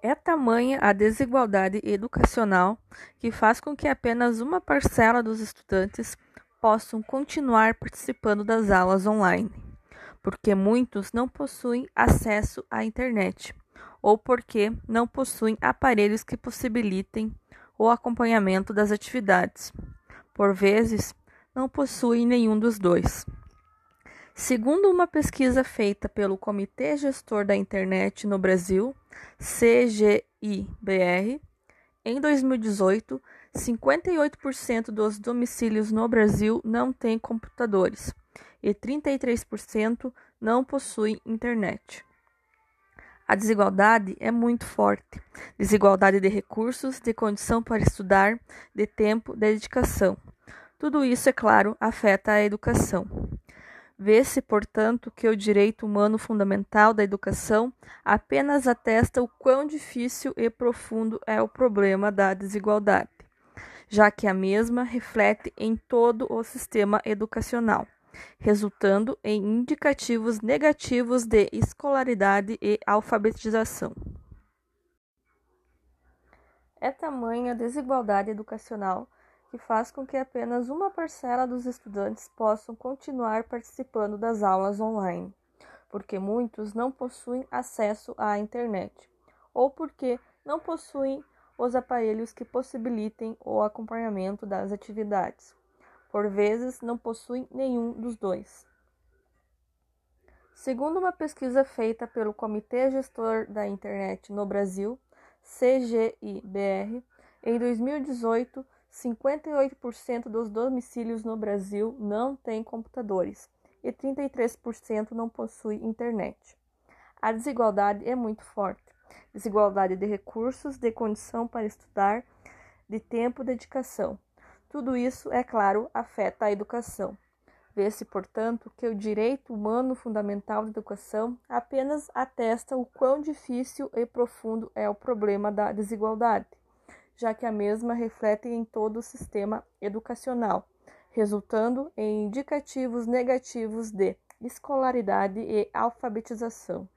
É tamanha a desigualdade educacional que faz com que apenas uma parcela dos estudantes possam continuar participando das aulas online, porque muitos não possuem acesso à internet ou porque não possuem aparelhos que possibilitem o acompanhamento das atividades. Por vezes, não possuem nenhum dos dois. Segundo uma pesquisa feita pelo Comitê Gestor da Internet no Brasil, CGIBR, em 2018, 58% dos domicílios no Brasil não têm computadores e 33% não possuem internet. A desigualdade é muito forte. Desigualdade de recursos, de condição para estudar, de tempo, de dedicação. Tudo isso, é claro, afeta a educação. Vê-se, portanto, que o direito humano fundamental da educação apenas atesta o quão difícil e profundo é o problema da desigualdade, já que a mesma reflete em todo o sistema educacional, resultando em indicativos negativos de escolaridade e alfabetização. É tamanha a desigualdade educacional que faz com que apenas uma parcela dos estudantes possam continuar participando das aulas online, porque muitos não possuem acesso à internet ou porque não possuem os aparelhos que possibilitem o acompanhamento das atividades. Por vezes, não possuem nenhum dos dois. Segundo uma pesquisa feita pelo Comitê Gestor da Internet no Brasil, CGIBR, em 2018, 58% dos domicílios no Brasil não têm computadores e 33% não possuem internet. A desigualdade é muito forte. Desigualdade de recursos, de condição para estudar, de tempo e dedicação. Tudo isso, é claro, afeta a educação. Vê-se, portanto, que o direito humano fundamental da educação apenas atesta o quão difícil e profundo é o problema da desigualdade já que a mesma reflete em todo o sistema educacional, resultando em indicativos negativos de escolaridade e alfabetização.